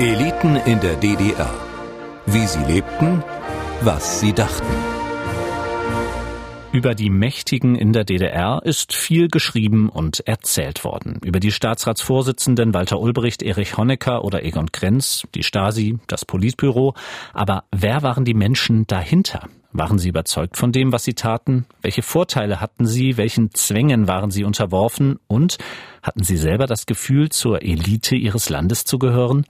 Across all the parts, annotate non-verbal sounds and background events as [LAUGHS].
Eliten in der DDR. Wie sie lebten, was sie dachten. Über die Mächtigen in der DDR ist viel geschrieben und erzählt worden. Über die Staatsratsvorsitzenden Walter Ulbricht, Erich Honecker oder Egon Krenz, die Stasi, das Politbüro. Aber wer waren die Menschen dahinter? Waren sie überzeugt von dem, was sie taten? Welche Vorteile hatten sie? Welchen Zwängen waren sie unterworfen? Und hatten sie selber das Gefühl, zur Elite ihres Landes zu gehören?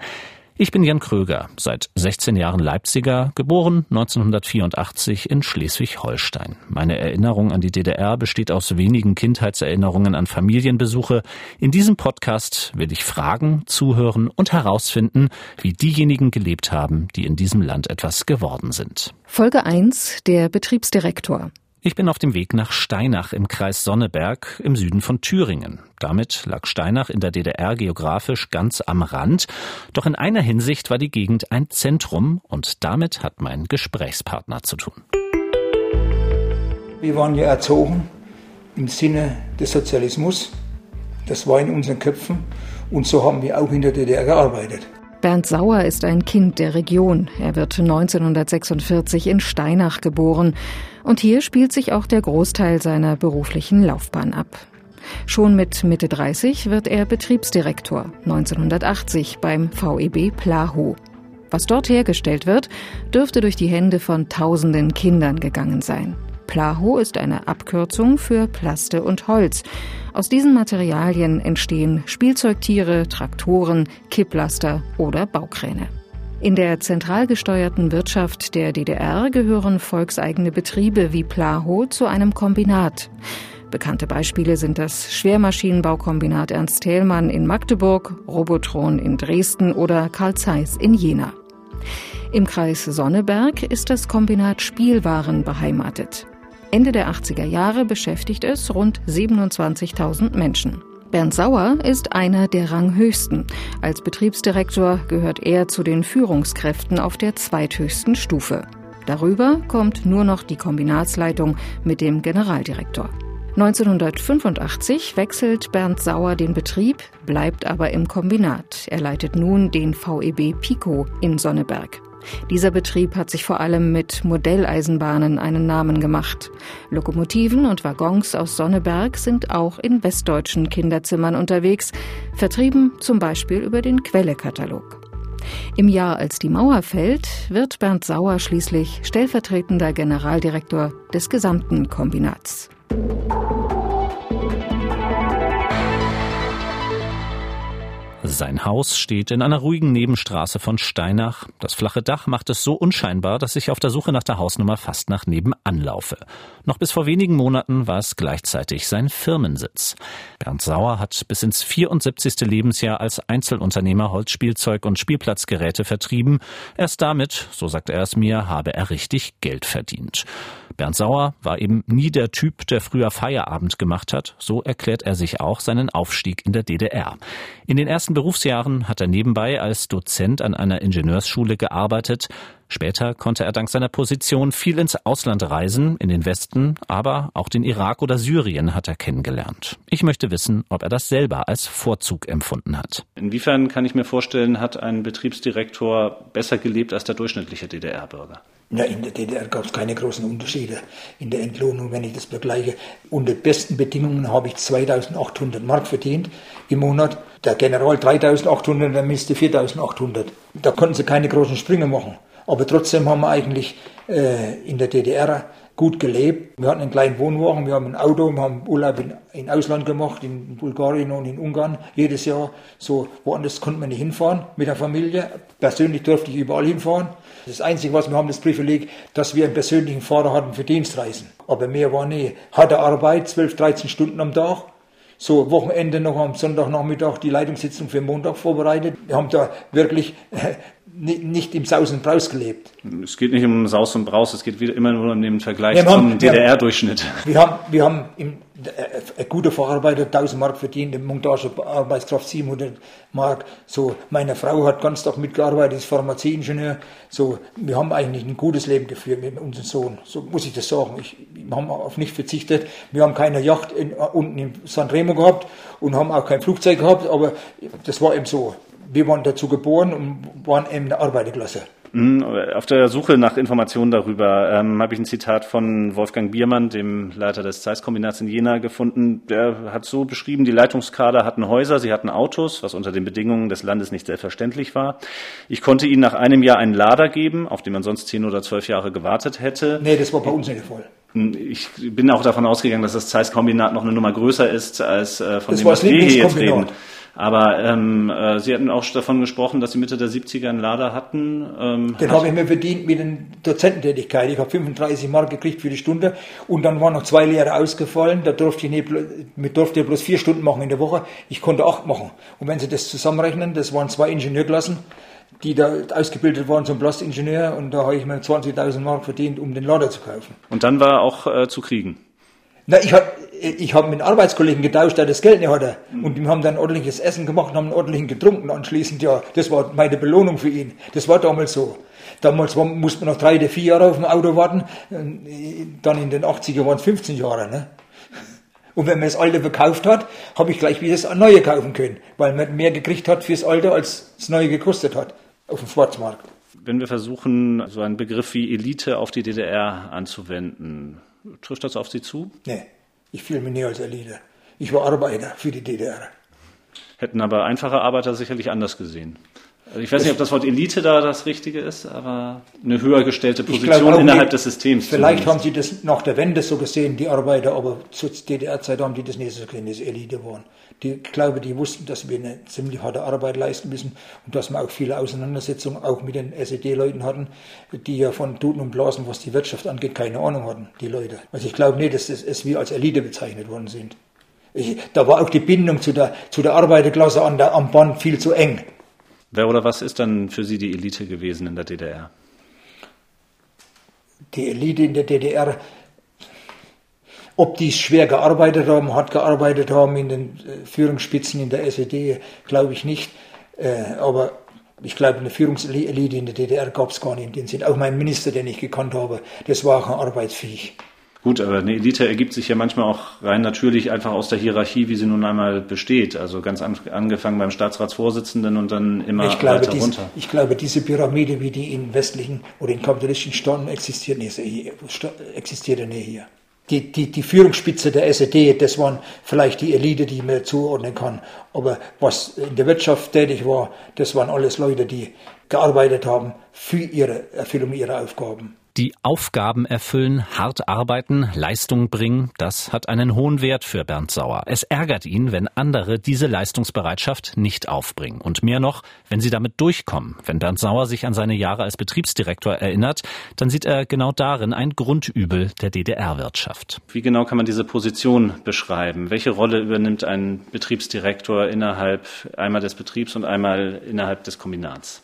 Ich bin Jan Kröger, seit 16 Jahren Leipziger, geboren 1984 in Schleswig-Holstein. Meine Erinnerung an die DDR besteht aus wenigen Kindheitserinnerungen an Familienbesuche. In diesem Podcast will ich fragen, zuhören und herausfinden, wie diejenigen gelebt haben, die in diesem Land etwas geworden sind. Folge 1 Der Betriebsdirektor. Ich bin auf dem Weg nach Steinach im Kreis Sonneberg im Süden von Thüringen. Damit lag Steinach in der DDR geografisch ganz am Rand. Doch in einer Hinsicht war die Gegend ein Zentrum und damit hat mein Gesprächspartner zu tun. Wir waren ja erzogen im Sinne des Sozialismus. Das war in unseren Köpfen und so haben wir auch in der DDR gearbeitet. Bernd Sauer ist ein Kind der Region. Er wird 1946 in Steinach geboren. Und hier spielt sich auch der Großteil seiner beruflichen Laufbahn ab. Schon mit Mitte 30 wird er Betriebsdirektor 1980 beim VEB Plaho. Was dort hergestellt wird, dürfte durch die Hände von tausenden Kindern gegangen sein. Plaho ist eine Abkürzung für Plaste und Holz. Aus diesen Materialien entstehen Spielzeugtiere, Traktoren, Kipplaster oder Baukräne. In der zentral gesteuerten Wirtschaft der DDR gehören volkseigene Betriebe wie Plaho zu einem Kombinat. Bekannte Beispiele sind das Schwermaschinenbaukombinat Ernst Thälmann in Magdeburg, Robotron in Dresden oder Karl Zeiss in Jena. Im Kreis Sonneberg ist das Kombinat Spielwaren beheimatet. Ende der 80er Jahre beschäftigt es rund 27.000 Menschen. Bernd Sauer ist einer der Ranghöchsten. Als Betriebsdirektor gehört er zu den Führungskräften auf der zweithöchsten Stufe. Darüber kommt nur noch die Kombinatsleitung mit dem Generaldirektor. 1985 wechselt Bernd Sauer den Betrieb, bleibt aber im Kombinat. Er leitet nun den VEB Pico in Sonneberg. Dieser Betrieb hat sich vor allem mit Modelleisenbahnen einen Namen gemacht. Lokomotiven und Waggons aus Sonneberg sind auch in westdeutschen Kinderzimmern unterwegs, vertrieben zum Beispiel über den Quellekatalog. Im Jahr, als die Mauer fällt, wird Bernd Sauer schließlich stellvertretender Generaldirektor des gesamten Kombinats. Sein Haus steht in einer ruhigen Nebenstraße von Steinach. Das flache Dach macht es so unscheinbar, dass ich auf der Suche nach der Hausnummer fast nach nebenan laufe. Noch bis vor wenigen Monaten war es gleichzeitig sein Firmensitz. Bernd Sauer hat bis ins 74. Lebensjahr als Einzelunternehmer Holzspielzeug und Spielplatzgeräte vertrieben. Erst damit, so sagt er es mir, habe er richtig Geld verdient. Bernd Sauer war eben nie der Typ, der früher Feierabend gemacht hat. So erklärt er sich auch seinen Aufstieg in der DDR. In den ersten Berufsjahren hat er nebenbei als Dozent an einer Ingenieursschule gearbeitet. Später konnte er dank seiner Position viel ins Ausland reisen, in den Westen, aber auch den Irak oder Syrien hat er kennengelernt. Ich möchte wissen, ob er das selber als Vorzug empfunden hat. Inwiefern kann ich mir vorstellen, hat ein Betriebsdirektor besser gelebt als der durchschnittliche DDR-Bürger? Ja, in der DDR gab es keine großen Unterschiede in der Entlohnung, wenn ich das vergleiche. Unter besten Bedingungen habe ich 2800 Mark verdient im Monat. Der General 3800, der Miste 4800. Da konnten sie keine großen Sprünge machen. Aber trotzdem haben wir eigentlich äh, in der DDR gut gelebt. Wir hatten einen kleinen Wohnwagen, wir haben ein Auto, wir haben Urlaub in, in Ausland gemacht, in Bulgarien und in Ungarn jedes Jahr. So woanders konnte man nicht hinfahren mit der Familie. Persönlich durfte ich überall hinfahren. Das Einzige, was wir haben, das Privileg, dass wir einen persönlichen Fahrer hatten für Dienstreisen. Aber mehr war nie. Harte Arbeit, 12, 13 Stunden am Tag. So, Wochenende noch am Sonntagnachmittag die Leitungssitzung für Montag vorbereitet. Wir haben da wirklich äh, nicht im Saus und Braus gelebt. Es geht nicht um Saus und Braus, es geht wieder immer nur um den Vergleich ja, zum DDR-Durchschnitt. Wir haben, wir haben im, ein guter Facharbeiter 1000 Mark verdient, eine Montagearbeitskraft 700 Mark. So, meine Frau hat ganz Tag mitgearbeitet, ist Pharmazieingenieur. So, wir haben eigentlich ein gutes Leben geführt mit unserem Sohn. So muss ich das sagen. Ich, wir haben auf nichts verzichtet. Wir haben keine Yacht in, unten in San Remo gehabt und haben auch kein Flugzeug gehabt, aber das war eben so wir waren dazu geboren und waren eben eine Arbeiterklasse. Mhm, auf der Suche nach Informationen darüber ähm, habe ich ein Zitat von Wolfgang Biermann, dem Leiter des Zeiss-Kombinats in Jena, gefunden. Der hat so beschrieben, die Leitungskader hatten Häuser, sie hatten Autos, was unter den Bedingungen des Landes nicht selbstverständlich war. Ich konnte ihnen nach einem Jahr einen Lader geben, auf den man sonst zehn oder zwölf Jahre gewartet hätte. Nee, das war bei uns nicht der Fall. Hm, ich bin auch davon ausgegangen, dass das Zeiss-Kombinat noch eine Nummer größer ist als äh, von Das dem, was wir hier jetzt reden. Aber ähm, äh, Sie hatten auch davon gesprochen, dass Sie Mitte der 70er einen Lader hatten. Ähm, Den habe ich mir verdient mit der Dozententätigkeit. Ich habe 35 Mark gekriegt für die Stunde und dann waren noch zwei Lehrer ausgefallen. Da durfte ich nicht, mit durfte ich bloß vier Stunden machen in der Woche. Ich konnte acht machen. Und wenn Sie das zusammenrechnen, das waren zwei Ingenieurklassen, die da ausgebildet waren zum Plastikingenieur und da habe ich mir 20.000 Mark verdient, um den Lader zu kaufen. Und dann war auch äh, zu kriegen. Na, ich habe ich hab mit einem Arbeitskollegen getauscht, der das Geld nicht hatte. Und die haben dann ordentliches Essen gemacht und haben ordentlich getrunken anschließend. Ja, das war meine Belohnung für ihn. Das war damals so. Damals war, musste man noch drei oder vier Jahre auf dem Auto warten. Dann in den 80er waren es 15 Jahre. Ne? Und wenn man das alte verkauft hat, habe ich gleich wieder das neue kaufen können, weil man mehr gekriegt hat fürs alte, als das neue gekostet hat auf dem Schwarzmarkt. Wenn wir versuchen, so einen Begriff wie Elite auf die DDR anzuwenden, trifft das auf Sie zu? Nee, ich fühle mich nie als Elite. Ich war Arbeiter für die DDR. Hätten aber einfache Arbeiter sicherlich anders gesehen. Also ich weiß nicht, ob das Wort Elite da das Richtige ist, aber eine höher gestellte Position auch innerhalb des Systems. Vielleicht haben zumindest. sie das nach der Wende so gesehen, die Arbeiter, aber zur DDR-Zeit haben die das nicht so gesehen, dass Elite waren. Die, ich glaube, die wussten, dass wir eine ziemlich harte Arbeit leisten müssen und dass wir auch viele Auseinandersetzungen auch mit den SED-Leuten hatten, die ja von Tuten und Blasen, was die Wirtschaft angeht, keine Ahnung hatten, die Leute. Also ich glaube nicht, dass das, dass wir als Elite bezeichnet worden sind. Ich, da war auch die Bindung zu der, zu der Arbeiterklasse an der, am Band viel zu eng. Wer oder was ist dann für Sie die Elite gewesen in der DDR? die Elite in der DDR, ob die schwer gearbeitet haben, hart gearbeitet haben in den äh, Führungsspitzen in der SED, glaube ich nicht. Äh, aber ich glaube, eine Führungselite in der DDR gab es gar nicht in dem Sinn. Auch mein Minister, den ich gekannt habe, das war auch arbeitsfähig. Gut, aber eine Elite ergibt sich ja manchmal auch rein natürlich einfach aus der Hierarchie, wie sie nun einmal besteht. Also ganz an, angefangen beim Staatsratsvorsitzenden und dann immer Ich glaube, weiter diese, runter. ich glaube, diese Pyramide, wie die in westlichen oder in kapitalistischen Staaten existiert, existiert nicht hier. Die, die, die Führungsspitze der SED, das waren vielleicht die Elite, die man zuordnen kann. Aber was in der Wirtschaft tätig war, das waren alles Leute, die gearbeitet haben für ihre Erfüllung ihrer Aufgaben. Die Aufgaben erfüllen, hart arbeiten, Leistung bringen, das hat einen hohen Wert für Bernd Sauer. Es ärgert ihn, wenn andere diese Leistungsbereitschaft nicht aufbringen. Und mehr noch, wenn sie damit durchkommen. Wenn Bernd Sauer sich an seine Jahre als Betriebsdirektor erinnert, dann sieht er genau darin ein Grundübel der DDR-Wirtschaft. Wie genau kann man diese Position beschreiben? Welche Rolle übernimmt ein Betriebsdirektor innerhalb einmal des Betriebs und einmal innerhalb des Kombinats?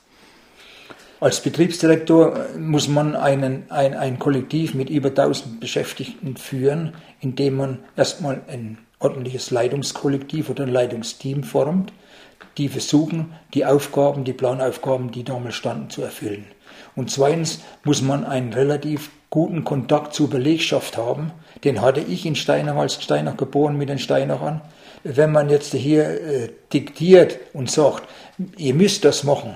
Als Betriebsdirektor muss man einen, ein, ein Kollektiv mit über 1000 Beschäftigten führen, indem man erstmal ein ordentliches Leitungskollektiv oder ein Leitungsteam formt, die versuchen, die Aufgaben, die Planaufgaben, die damals standen, zu erfüllen. Und zweitens muss man einen relativ guten Kontakt zur Belegschaft haben. Den hatte ich in Steinach als Steinach geboren mit den Steinachern. Wenn man jetzt hier äh, diktiert und sagt, ihr müsst das machen,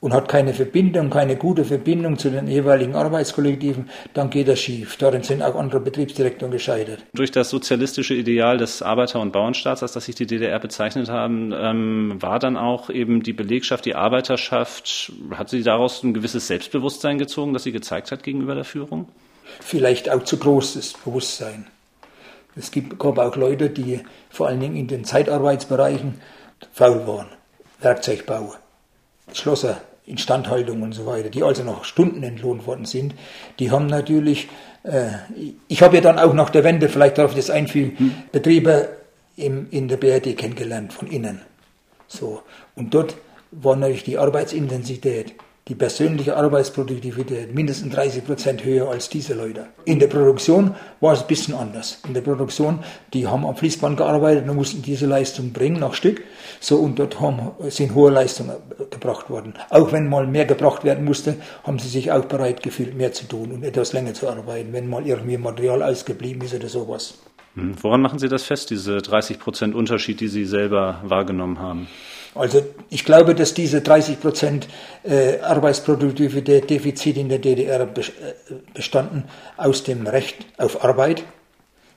und hat keine Verbindung, keine gute Verbindung zu den jeweiligen Arbeitskollektiven, dann geht das schief. Darin sind auch andere Betriebsdirektoren gescheitert. Durch das sozialistische Ideal des Arbeiter- und Bauernstaats, als das sich die DDR bezeichnet haben, ähm, war dann auch eben die Belegschaft, die Arbeiterschaft, hat sie daraus ein gewisses Selbstbewusstsein gezogen, das sie gezeigt hat gegenüber der Führung? Vielleicht auch zu großes Bewusstsein. Es gibt, gab auch Leute, die vor allen Dingen in den Zeitarbeitsbereichen faul waren. Werkzeugbau, Schlosser, Instandhaltung und so weiter, die also noch Stunden entlohnt worden sind, die haben natürlich, äh, ich habe ja dann auch nach der Wende, vielleicht ich das einfügen, Betriebe im, in der BRD kennengelernt, von innen. So. Und dort war natürlich die Arbeitsintensität, die persönliche Arbeitsproduktivität mindestens 30 Prozent höher als diese Leute. In der Produktion war es ein bisschen anders. In der Produktion, die haben am Fließband gearbeitet und mussten diese Leistung bringen nach Stück. So, und dort haben, sind hohe Leistungen gebracht worden. Auch wenn mal mehr gebracht werden musste, haben sie sich auch bereit gefühlt, mehr zu tun und etwas länger zu arbeiten, wenn mal irgendwie Material ausgeblieben ist oder sowas. Hm. Woran machen Sie das fest, diese 30 Prozent Unterschied, die Sie selber wahrgenommen haben? Also ich glaube, dass diese 30 Prozent äh, Arbeitsproduktivität-Defizit in der DDR äh, bestanden aus dem Recht auf Arbeit,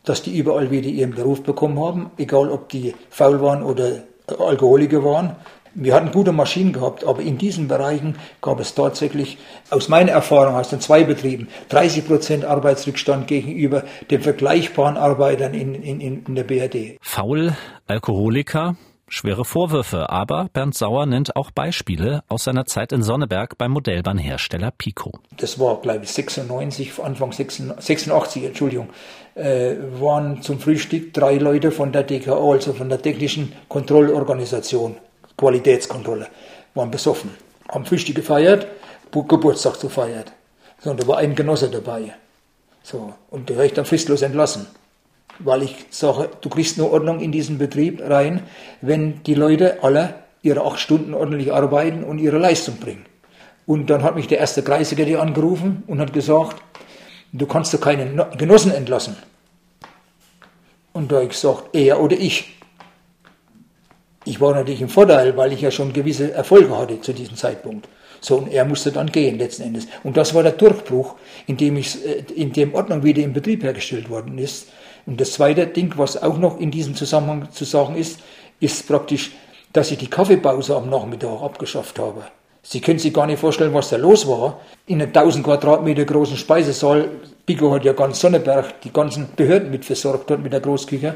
dass die überall wieder ihren Beruf bekommen haben, egal ob die faul waren oder Alkoholiker waren. Wir hatten gute Maschinen gehabt, aber in diesen Bereichen gab es tatsächlich, aus meiner Erfahrung aus den zwei Betrieben, 30 Prozent Arbeitsrückstand gegenüber den vergleichbaren Arbeitern in, in, in der BRD. Faul, Alkoholiker, Schwere Vorwürfe, aber Bernd Sauer nennt auch Beispiele aus seiner Zeit in Sonneberg beim Modellbahnhersteller Pico. Das war, glaube ich, 96, Anfang 86, Entschuldigung, äh, waren zum Frühstück drei Leute von der DKO, also von der Technischen Kontrollorganisation, Qualitätskontrolle, waren besoffen, haben Frühstück gefeiert, Geburtstag gefeiert. So, und da war ein Genosse dabei. So, und der ich dann fristlos entlassen weil ich sage, du kriegst nur Ordnung in diesen Betrieb rein, wenn die Leute alle ihre acht Stunden ordentlich arbeiten und ihre Leistung bringen. Und dann hat mich der erste Kreissekretär angerufen und hat gesagt, du kannst doch keinen Genossen entlassen. Und da habe ich gesagt, er oder ich. Ich war natürlich im Vorteil, weil ich ja schon gewisse Erfolge hatte zu diesem Zeitpunkt. So, und er musste dann gehen letzten Endes. Und das war der Durchbruch, in dem, ich, äh, in dem Ordnung wieder im Betrieb hergestellt worden ist. Und das zweite Ding, was auch noch in diesem Zusammenhang zu sagen ist, ist praktisch, dass ich die Kaffeepause am Nachmittag abgeschafft habe. Sie können sich gar nicht vorstellen, was da los war. In einem 1000 Quadratmeter großen Speisesaal, Pico hat ja ganz Sonneberg die ganzen Behörden mit versorgt dort mit der Großküche.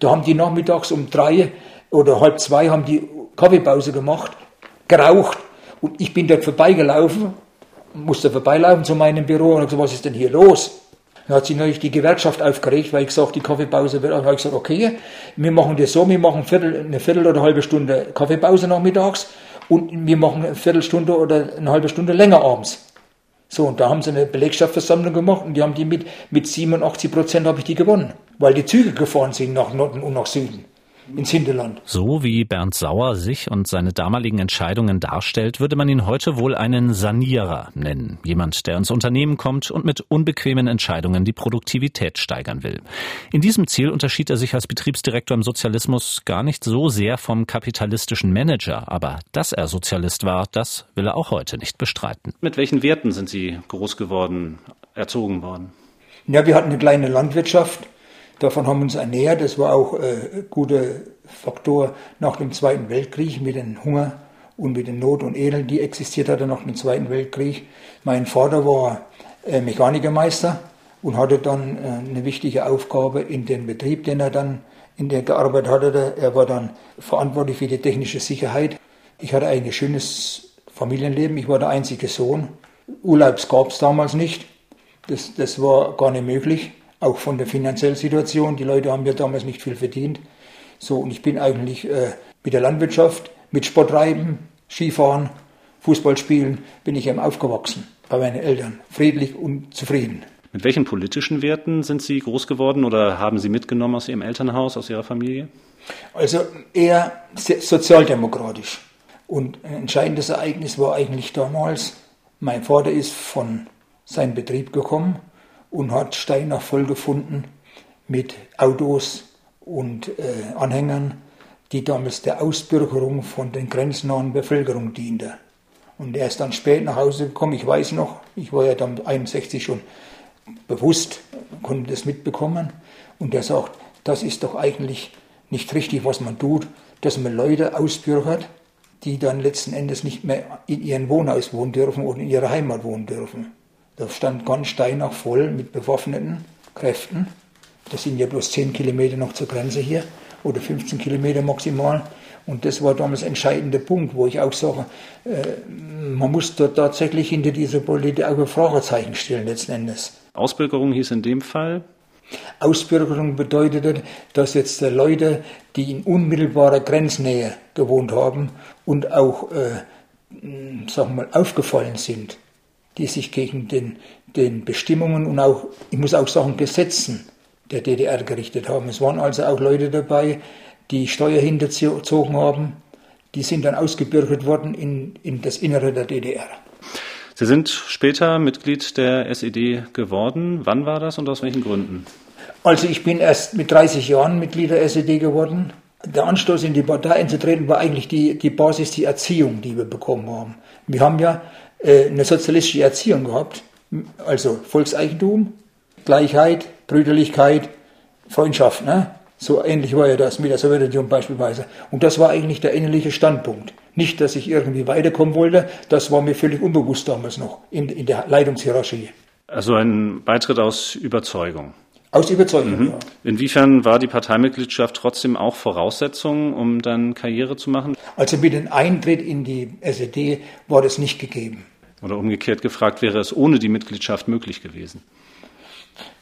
Da haben die nachmittags um drei oder halb zwei haben die Kaffeepause gemacht, geraucht. Und ich bin dort vorbeigelaufen, musste vorbeilaufen zu meinem Büro und habe gesagt, was ist denn hier los? Dann hat sich natürlich die Gewerkschaft aufgeregt, weil ich gesagt, die Kaffeepause wird. Dann habe ich gesagt, okay, wir machen das so, wir machen Viertel, eine Viertel oder eine halbe Stunde Kaffeepause nachmittags und wir machen eine Viertelstunde oder eine halbe Stunde länger abends. So, und da haben sie eine Belegschaftsversammlung gemacht und die haben die mit, mit 87 Prozent habe ich die gewonnen, weil die Züge gefahren sind nach Norden und nach Süden ins Hinterland. So wie Bernd Sauer sich und seine damaligen Entscheidungen darstellt, würde man ihn heute wohl einen Sanierer nennen. Jemand, der ins Unternehmen kommt und mit unbequemen Entscheidungen die Produktivität steigern will. In diesem Ziel unterschied er sich als Betriebsdirektor im Sozialismus gar nicht so sehr vom kapitalistischen Manager. Aber dass er Sozialist war, das will er auch heute nicht bestreiten. Mit welchen Werten sind Sie groß geworden, erzogen worden? Ja, wir hatten eine kleine Landwirtschaft Davon haben wir uns ernährt. Das war auch äh, ein guter Faktor nach dem Zweiten Weltkrieg mit dem Hunger und mit den Not und Elend, die existiert hatte nach dem Zweiten Weltkrieg. Mein Vater war äh, Mechanikermeister und hatte dann äh, eine wichtige Aufgabe in dem Betrieb, den er dann in der gearbeitet hatte. Er war dann verantwortlich für die technische Sicherheit. Ich hatte ein schönes Familienleben. Ich war der einzige Sohn. Urlaubs gab es damals nicht. Das, das war gar nicht möglich auch von der finanziellen Situation. Die Leute haben ja damals nicht viel verdient. So, und ich bin eigentlich äh, mit der Landwirtschaft, mit Sporttreiben, Skifahren, Fußball spielen, bin ich eben aufgewachsen bei meinen Eltern, friedlich und zufrieden. Mit welchen politischen Werten sind Sie groß geworden oder haben Sie mitgenommen aus Ihrem Elternhaus, aus Ihrer Familie? Also eher sozialdemokratisch. Und ein entscheidendes Ereignis war eigentlich damals, mein Vater ist von seinem Betrieb gekommen und hat Steinach voll gefunden mit Autos und äh, Anhängern, die damals der Ausbürgerung von den grenznahen Bevölkerung diente. Und er ist dann spät nach Hause gekommen, ich weiß noch, ich war ja dann 61 schon bewusst, konnte das mitbekommen. Und er sagt, das ist doch eigentlich nicht richtig, was man tut, dass man Leute ausbürgert, die dann letzten Endes nicht mehr in ihrem Wohnhaus wohnen dürfen oder in ihrer Heimat wohnen dürfen. Da stand ganz Steinach voll mit bewaffneten Kräften. Das sind ja bloß 10 Kilometer noch zur Grenze hier oder 15 Kilometer maximal. Und das war damals ein entscheidender Punkt, wo ich auch sage, äh, man muss dort tatsächlich hinter dieser Politik auch ein Fragezeichen stellen letzten Endes. Ausbürgerung hieß in dem Fall? Ausbürgerung bedeutete, dass jetzt Leute, die in unmittelbarer Grenznähe gewohnt haben und auch, äh, sagen wir mal, aufgefallen sind, die sich gegen den, den Bestimmungen und auch, ich muss auch sagen, Gesetzen der DDR gerichtet haben. Es waren also auch Leute dabei, die Steuer hinterzogen haben. Die sind dann ausgebürgert worden in, in das Innere der DDR. Sie sind später Mitglied der SED geworden. Wann war das und aus welchen Gründen? Also ich bin erst mit 30 Jahren Mitglied der SED geworden. Der Anstoß in die Partei einzutreten war eigentlich die, die Basis, die Erziehung, die wir bekommen haben. Wir haben ja eine sozialistische Erziehung gehabt, also Volkseigentum, Gleichheit, Brüderlichkeit, Freundschaft. Ne? So ähnlich war ja das mit der Sowjetunion beispielsweise. Und das war eigentlich der innerliche Standpunkt. Nicht, dass ich irgendwie weiterkommen wollte, das war mir völlig unbewusst damals noch in, in der Leitungshierarchie. Also ein Beitritt aus Überzeugung. Aus Überzeugung, mhm. ja. Inwiefern war die Parteimitgliedschaft trotzdem auch Voraussetzung, um dann Karriere zu machen? Also mit dem Eintritt in die SED war das nicht gegeben. Oder umgekehrt gefragt, wäre es ohne die Mitgliedschaft möglich gewesen?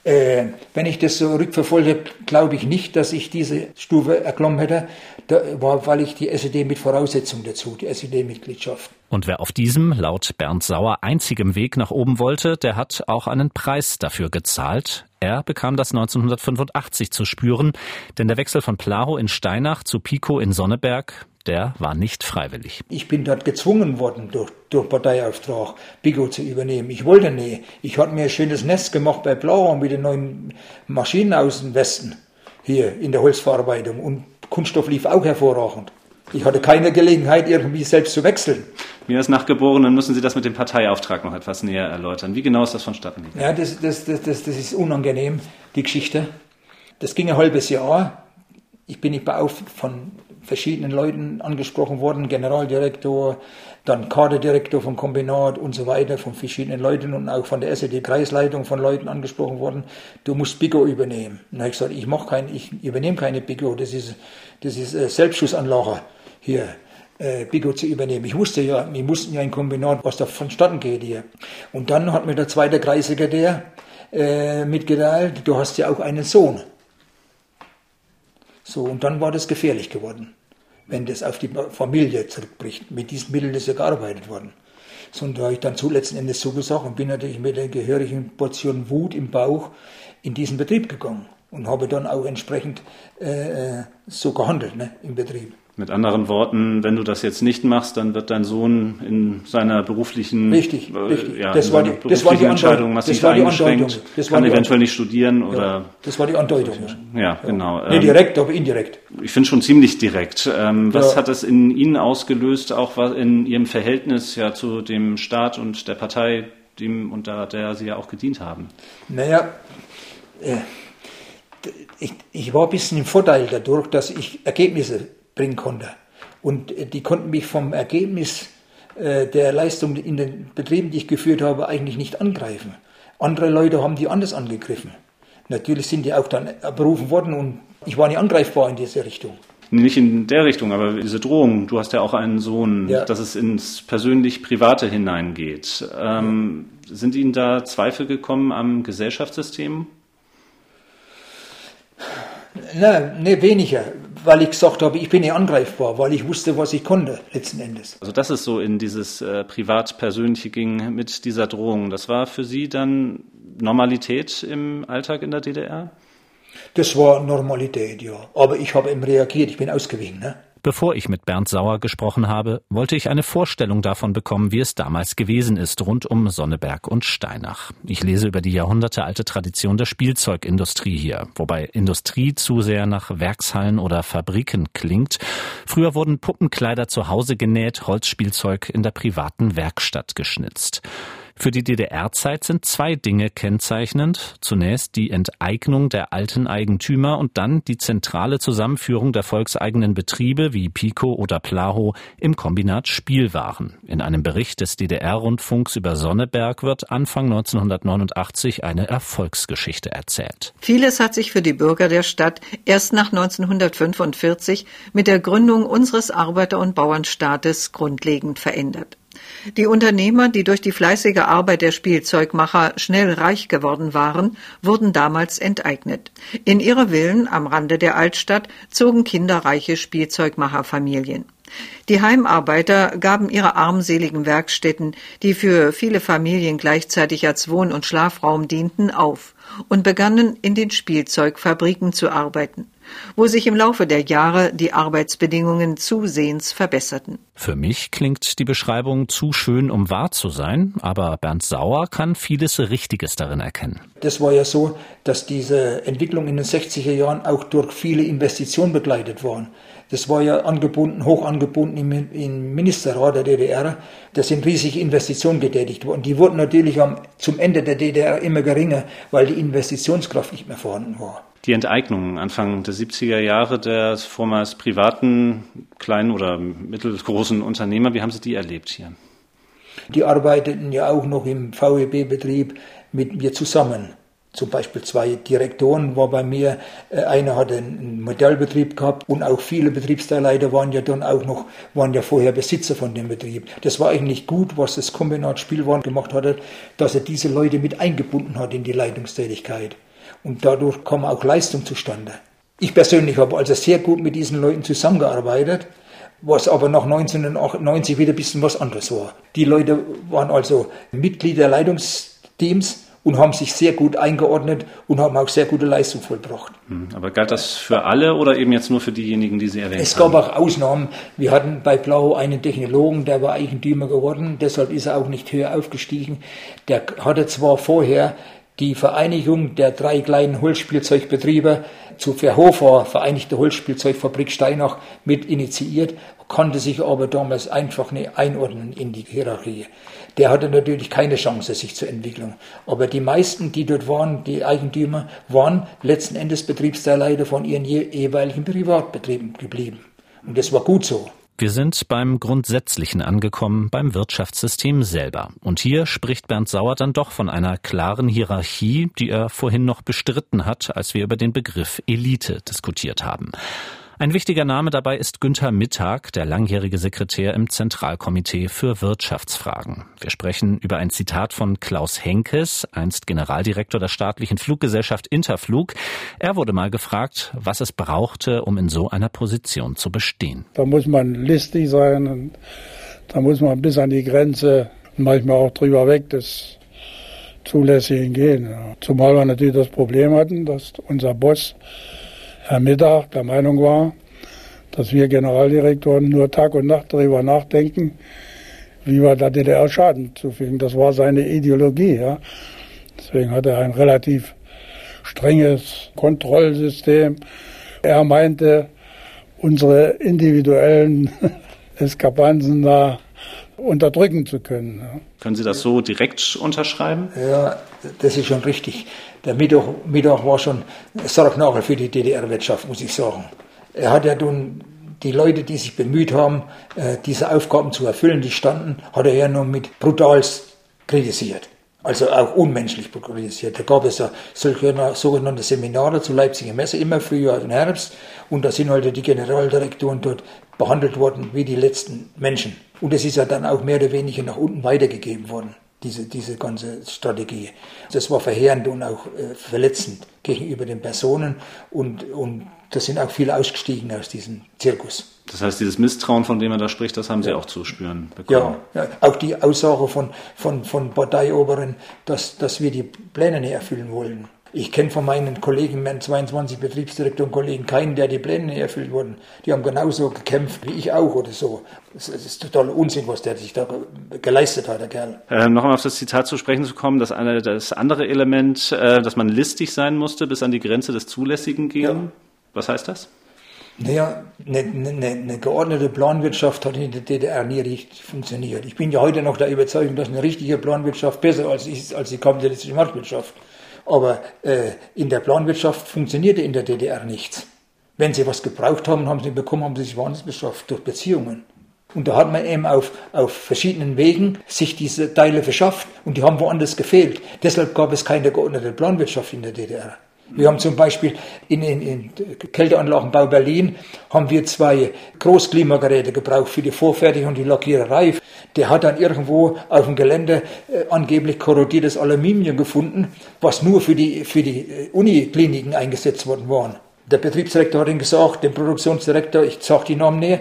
Äh, wenn ich das so rückverfolge, glaube ich nicht, dass ich diese Stufe erklommen hätte, da war, weil ich die SED mit Voraussetzung dazu, die SED-Mitgliedschaft. Und wer auf diesem, laut Bernd Sauer, einzigem Weg nach oben wollte, der hat auch einen Preis dafür gezahlt. Er bekam das 1985 zu spüren, denn der Wechsel von Plaho in Steinach zu Pico in Sonneberg, der war nicht freiwillig. Ich bin dort gezwungen worden, durch, durch Parteiauftrag Pico zu übernehmen. Ich wollte nicht. Ich hatte mir ein schönes Nest gemacht bei Plaho mit den neuen Maschinen aus dem Westen, hier in der Holzverarbeitung. Und Kunststoff lief auch hervorragend. Ich hatte keine Gelegenheit, irgendwie selbst zu wechseln. Mir als Nachgeborenen müssen Sie das mit dem Parteiauftrag noch etwas näher erläutern. Wie genau ist das vonstatten gegangen? Ja, das, das, das, das, das ist unangenehm, die Geschichte. Das ging ein halbes Jahr. Ich bin nicht beauftragt von verschiedenen Leuten angesprochen worden, Generaldirektor, dann Kaderdirektor vom Kombinat und so weiter, von verschiedenen Leuten und auch von der SED-Kreisleitung von Leuten angesprochen worden, du musst Bigo übernehmen. Und dann habe ich gesagt, ich mache kein, ich übernehme keine Bigo, das ist, das ist äh, Selbstschussanlage hier äh, Bigo zu übernehmen. Ich wusste ja, wir mussten ja ein Kombinat, was da vonstatten geht hier. Und dann hat mir der zweite Kreissekretär äh, mitgeteilt, du hast ja auch einen Sohn. So, und dann war das gefährlich geworden, wenn das auf die Familie zurückbricht. Mit diesen Mitteln ist ja gearbeitet worden. So, und da habe ich dann zu letzten Endes zugesagt und bin natürlich mit der gehörigen Portion Wut im Bauch in diesen Betrieb gegangen und habe dann auch entsprechend äh, äh so gehandelt ne, im Betrieb. Mit anderen Worten, wenn du das jetzt nicht machst, dann wird dein Sohn in seiner beruflichen, richtig, äh, richtig. Ja, das, war die, das war die Entscheidung massiv eingeschränkt, das kann eventuell nicht studieren oder. Ja, das war die Andeutung. Ja, ja genau. Nee, direkt, aber indirekt. Ich finde schon ziemlich direkt. Ähm, was hat es in Ihnen ausgelöst, auch in Ihrem Verhältnis ja zu dem Staat und der Partei, dem unter der Sie ja auch gedient haben? Naja, äh, ich, ich war ein bisschen im Vorteil dadurch, dass ich Ergebnisse bringen konnte. Und äh, die konnten mich vom Ergebnis äh, der Leistung in den Betrieben, die ich geführt habe, eigentlich nicht angreifen. Andere Leute haben die anders angegriffen. Natürlich sind die auch dann berufen worden und ich war nicht angreifbar in diese Richtung. Nicht in der Richtung, aber diese Drohung, du hast ja auch einen Sohn, ja. dass es ins persönlich-private hineingeht. Ähm, sind Ihnen da Zweifel gekommen am Gesellschaftssystem? Nein, nee, weniger weil ich gesagt habe, ich bin nicht angreifbar, weil ich wusste, was ich konnte, letzten Endes. Also dass es so in dieses äh, privat-persönliche ging mit dieser Drohung, das war für Sie dann Normalität im Alltag in der DDR? Das war Normalität, ja. Aber ich habe eben reagiert, ich bin ausgewichen. Ne? Bevor ich mit Bernd Sauer gesprochen habe, wollte ich eine Vorstellung davon bekommen, wie es damals gewesen ist rund um Sonneberg und Steinach. Ich lese über die jahrhundertealte Tradition der Spielzeugindustrie hier, wobei Industrie zu sehr nach Werkshallen oder Fabriken klingt. Früher wurden Puppenkleider zu Hause genäht, Holzspielzeug in der privaten Werkstatt geschnitzt. Für die DDR-Zeit sind zwei Dinge kennzeichnend. Zunächst die Enteignung der alten Eigentümer und dann die zentrale Zusammenführung der volkseigenen Betriebe wie Pico oder Plaho im Kombinat Spielwaren. In einem Bericht des DDR-Rundfunks über Sonneberg wird Anfang 1989 eine Erfolgsgeschichte erzählt. Vieles hat sich für die Bürger der Stadt erst nach 1945 mit der Gründung unseres Arbeiter- und Bauernstaates grundlegend verändert. Die Unternehmer, die durch die fleißige Arbeit der Spielzeugmacher schnell reich geworden waren, wurden damals enteignet. In ihre Villen am Rande der Altstadt zogen kinderreiche Spielzeugmacherfamilien. Die Heimarbeiter gaben ihre armseligen Werkstätten, die für viele Familien gleichzeitig als Wohn- und Schlafraum dienten, auf und begannen in den Spielzeugfabriken zu arbeiten wo sich im Laufe der Jahre die Arbeitsbedingungen zusehends verbesserten. Für mich klingt die Beschreibung zu schön, um wahr zu sein, aber Bernd Sauer kann vieles Richtiges darin erkennen. Das war ja so, dass diese Entwicklung in den 60er Jahren auch durch viele Investitionen begleitet waren. Das war ja angebunden, hoch angebunden im, im Ministerrat der DDR. Da sind riesige Investitionen getätigt worden. Die wurden natürlich am, zum Ende der DDR immer geringer, weil die Investitionskraft nicht mehr vorhanden war die Enteignung Anfang der 70er Jahre der vormals privaten, kleinen oder mittelgroßen Unternehmer. Wie haben Sie die erlebt hier? Die arbeiteten ja auch noch im VEB-Betrieb mit mir zusammen. Zum Beispiel zwei Direktoren war bei mir. Äh, einer hat einen Modellbetrieb gehabt und auch viele Betriebsteilleiter waren ja dann auch noch, waren ja vorher Besitzer von dem Betrieb. Das war eigentlich gut, was das Kombinat Spielwaren gemacht hatte, dass er diese Leute mit eingebunden hat in die Leitungstätigkeit und dadurch kommen auch Leistung zustande. Ich persönlich habe also sehr gut mit diesen Leuten zusammengearbeitet, was aber nach 1998 wieder ein bisschen was anderes war. Die Leute waren also Mitglieder der Leitungsteams und haben sich sehr gut eingeordnet und haben auch sehr gute Leistung vollbracht. Hm, aber galt das für alle oder eben jetzt nur für diejenigen, die Sie erwähnt haben? Es gab auch Ausnahmen. Wir hatten bei Blau einen Technologen, der war Eigentümer geworden, deshalb ist er auch nicht höher aufgestiegen. Der hatte zwar vorher die Vereinigung der drei kleinen Holzspielzeugbetriebe zu Verhofer, Vereinigte Holzspielzeugfabrik Steinach, mit initiiert, konnte sich aber damals einfach nicht einordnen in die Hierarchie. Der hatte natürlich keine Chance, sich zu entwickeln. Aber die meisten, die dort waren, die Eigentümer, waren letzten Endes Betriebsteilleiter von ihren jeweiligen Privatbetrieben geblieben. Und das war gut so. Wir sind beim Grundsätzlichen angekommen, beim Wirtschaftssystem selber. Und hier spricht Bernd Sauer dann doch von einer klaren Hierarchie, die er vorhin noch bestritten hat, als wir über den Begriff Elite diskutiert haben. Ein wichtiger Name dabei ist Günther Mittag, der langjährige Sekretär im Zentralkomitee für Wirtschaftsfragen. Wir sprechen über ein Zitat von Klaus Henkes, einst Generaldirektor der staatlichen Fluggesellschaft Interflug. Er wurde mal gefragt, was es brauchte, um in so einer Position zu bestehen. Da muss man listig sein und da muss man bis an die Grenze, manchmal auch drüber weg des Zulässigen gehen. Zumal wir natürlich das Problem hatten, dass unser Boss Herr Mittag der Meinung war, dass wir Generaldirektoren nur Tag und Nacht darüber nachdenken, wie wir der DDR Schaden zufügen. Das war seine Ideologie. Ja. Deswegen hat er ein relativ strenges Kontrollsystem. Er meinte, unsere individuellen [LAUGHS] Eskapanzen da unterdrücken zu können. Ja. Können Sie das so direkt unterschreiben? Ja, das ist schon richtig. Der Mittag, Mittag war schon Sargnagel für die DDR-Wirtschaft, muss ich sagen. Er hat ja nun die Leute, die sich bemüht haben, äh, diese Aufgaben zu erfüllen, die standen, hat er ja nur mit brutals kritisiert. Also auch unmenschlich kritisiert. Da gab es ja solche sogenannte Seminare zu Leipziger Messe, immer Frühjahr und Herbst. Und da sind halt die Generaldirektoren dort behandelt worden wie die letzten Menschen. Und es ist ja dann auch mehr oder weniger nach unten weitergegeben worden diese, diese ganze Strategie. Das war verheerend und auch äh, verletzend gegenüber den Personen und, und da sind auch viele ausgestiegen aus diesem Zirkus. Das heißt, dieses Misstrauen, von dem er da spricht, das haben Sie auch zu spüren bekommen. Ja, ja auch die Aussage von, von, von Parteioberen, dass, dass wir die Pläne nicht erfüllen wollen. Ich kenne von meinen Kollegen, meinen 22 Betriebsdirektoren Kollegen, keinen, der die Pläne nicht erfüllt wurden. Die haben genauso gekämpft wie ich auch oder so. Das ist totaler Unsinn, was der sich da geleistet hat, der Kerl. Ähm, noch einmal auf das Zitat zu sprechen zu kommen, dass eine, das andere Element, äh, dass man listig sein musste, bis an die Grenze des Zulässigen gehen. Ja. Was heißt das? Naja, eine, eine, eine geordnete Planwirtschaft hat in der DDR nie richtig funktioniert. Ich bin ja heute noch der Überzeugung, dass eine richtige Planwirtschaft besser ist als die kapitalistische Marktwirtschaft. Aber äh, in der Planwirtschaft funktionierte in der DDR nichts. Wenn sie was gebraucht haben, haben sie bekommen, haben sie sich woanders beschafft, durch Beziehungen. Und da hat man eben auf, auf verschiedenen Wegen sich diese Teile verschafft und die haben woanders gefehlt. Deshalb gab es keine geordnete Planwirtschaft in der DDR. Wir haben zum Beispiel in, in, in Kälteanlagenbau Berlin haben wir zwei Großklimageräte gebraucht für die Vorfertigung und die Lackiererei. Der hat dann irgendwo auf dem Gelände äh, angeblich korrodiertes Aluminium gefunden, was nur für die, für die äh, Unikliniken eingesetzt worden war. Der Betriebsdirektor hat ihm gesagt, dem Produktionsdirektor, ich sag die Namen näher,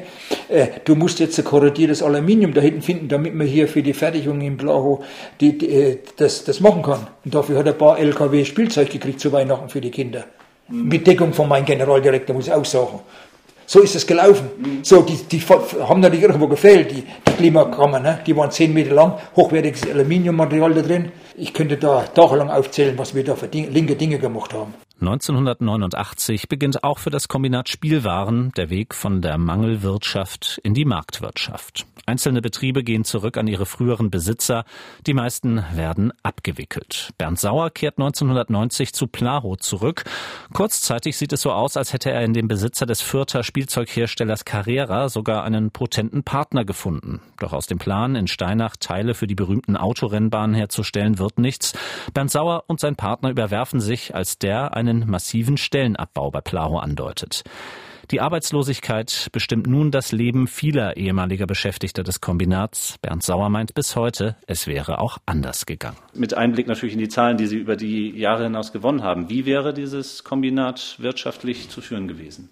äh, du musst jetzt ein korrodiertes Aluminium da hinten finden, damit man hier für die Fertigung in Blaho die, die, äh, das, das machen kann. Und dafür hat er ein paar LKW Spielzeug gekriegt zu Weihnachten für die Kinder. Mhm. Mit Deckung von meinem Generaldirektor, muss ich auch sagen. So ist es gelaufen. Mhm. So, die, die haben natürlich irgendwo gefehlt, die, die Klimakammer, ne? die waren zehn Meter lang, hochwertiges Aluminiummaterial da drin. Ich könnte da tagelang aufzählen, was wir da für Ding, linke Dinge gemacht haben. 1989 beginnt auch für das Kombinat Spielwaren der Weg von der Mangelwirtschaft in die Marktwirtschaft. Einzelne Betriebe gehen zurück an ihre früheren Besitzer, die meisten werden abgewickelt. Bernd Sauer kehrt 1990 zu Plaho zurück. Kurzzeitig sieht es so aus, als hätte er in dem Besitzer des Fürther Spielzeugherstellers Carrera sogar einen potenten Partner gefunden. Doch aus dem Plan, in Steinach Teile für die berühmten Autorennbahnen herzustellen, wird nichts. Bernd Sauer und sein Partner überwerfen sich, als der eine einen massiven Stellenabbau bei Plaho andeutet. Die Arbeitslosigkeit bestimmt nun das Leben vieler ehemaliger Beschäftigter des Kombinats. Bernd Sauer meint bis heute, es wäre auch anders gegangen. Mit Einblick natürlich in die Zahlen, die Sie über die Jahre hinaus gewonnen haben. Wie wäre dieses Kombinat wirtschaftlich zu führen gewesen?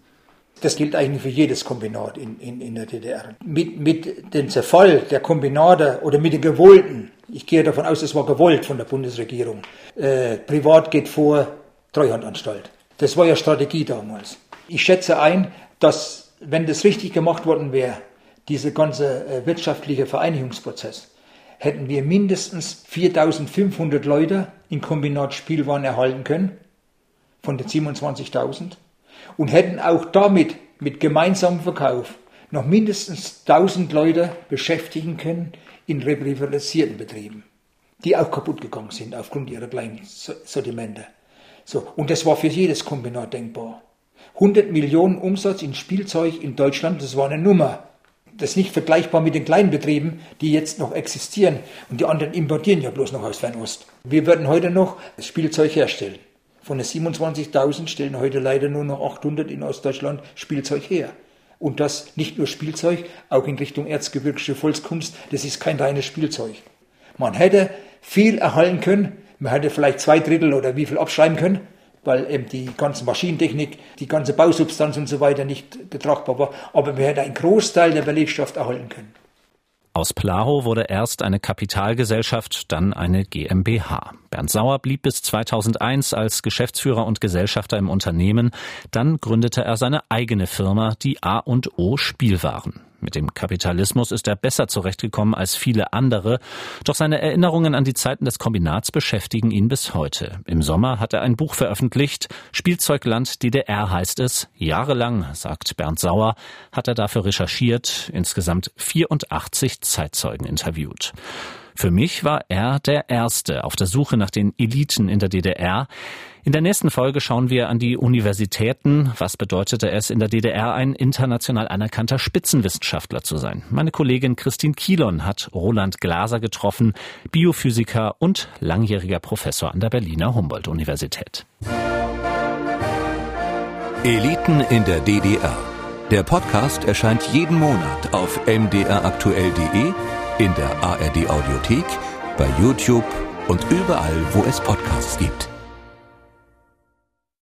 Das gilt eigentlich für jedes Kombinat in, in, in der DDR. Mit, mit dem Zerfall der Kombinate oder mit den gewollten, ich gehe davon aus, es war gewollt von der Bundesregierung, äh, privat geht vor, Treuhandanstalt. Das war ja Strategie damals. Ich schätze ein, dass, wenn das richtig gemacht worden wäre, dieser ganze äh, wirtschaftliche Vereinigungsprozess, hätten wir mindestens 4500 Leute in Kombinat Spielwaren erhalten können, von den 27.000, und hätten auch damit, mit gemeinsamem Verkauf, noch mindestens 1000 Leute beschäftigen können in reprivatisierten Betrieben, die auch kaputt gegangen sind aufgrund ihrer kleinen Sortimente. So, und das war für jedes Kombinat denkbar. 100 Millionen Umsatz in Spielzeug in Deutschland, das war eine Nummer. Das ist nicht vergleichbar mit den kleinen Betrieben, die jetzt noch existieren. Und die anderen importieren ja bloß noch aus Fernost. Wir würden heute noch das Spielzeug herstellen. Von den 27.000 stellen heute leider nur noch 800 in Ostdeutschland Spielzeug her. Und das nicht nur Spielzeug, auch in Richtung erzgebirgische Volkskunst, das ist kein reines Spielzeug. Man hätte viel erhalten können, man hätte vielleicht zwei Drittel oder wie viel abschreiben können, weil eben die ganze Maschinentechnik, die ganze Bausubstanz und so weiter nicht betrachtbar war. Aber man hätte einen Großteil der Belegschaft erhalten können. Aus Plaho wurde erst eine Kapitalgesellschaft, dann eine GmbH. Bernd Sauer blieb bis 2001 als Geschäftsführer und Gesellschafter im Unternehmen. Dann gründete er seine eigene Firma, die A&O Spielwaren. Mit dem Kapitalismus ist er besser zurechtgekommen als viele andere, doch seine Erinnerungen an die Zeiten des Kombinats beschäftigen ihn bis heute. Im Sommer hat er ein Buch veröffentlicht, Spielzeugland DDR heißt es. Jahrelang, sagt Bernd Sauer, hat er dafür recherchiert, insgesamt 84 Zeitzeugen interviewt. Für mich war er der Erste auf der Suche nach den Eliten in der DDR. In der nächsten Folge schauen wir an die Universitäten. Was bedeutete es in der DDR, ein international anerkannter Spitzenwissenschaftler zu sein? Meine Kollegin Christine Kielon hat Roland Glaser getroffen, Biophysiker und langjähriger Professor an der Berliner Humboldt-Universität. Eliten in der DDR. Der Podcast erscheint jeden Monat auf mdraktuell.de in der ARD Audiothek, bei YouTube und überall, wo es Podcasts gibt.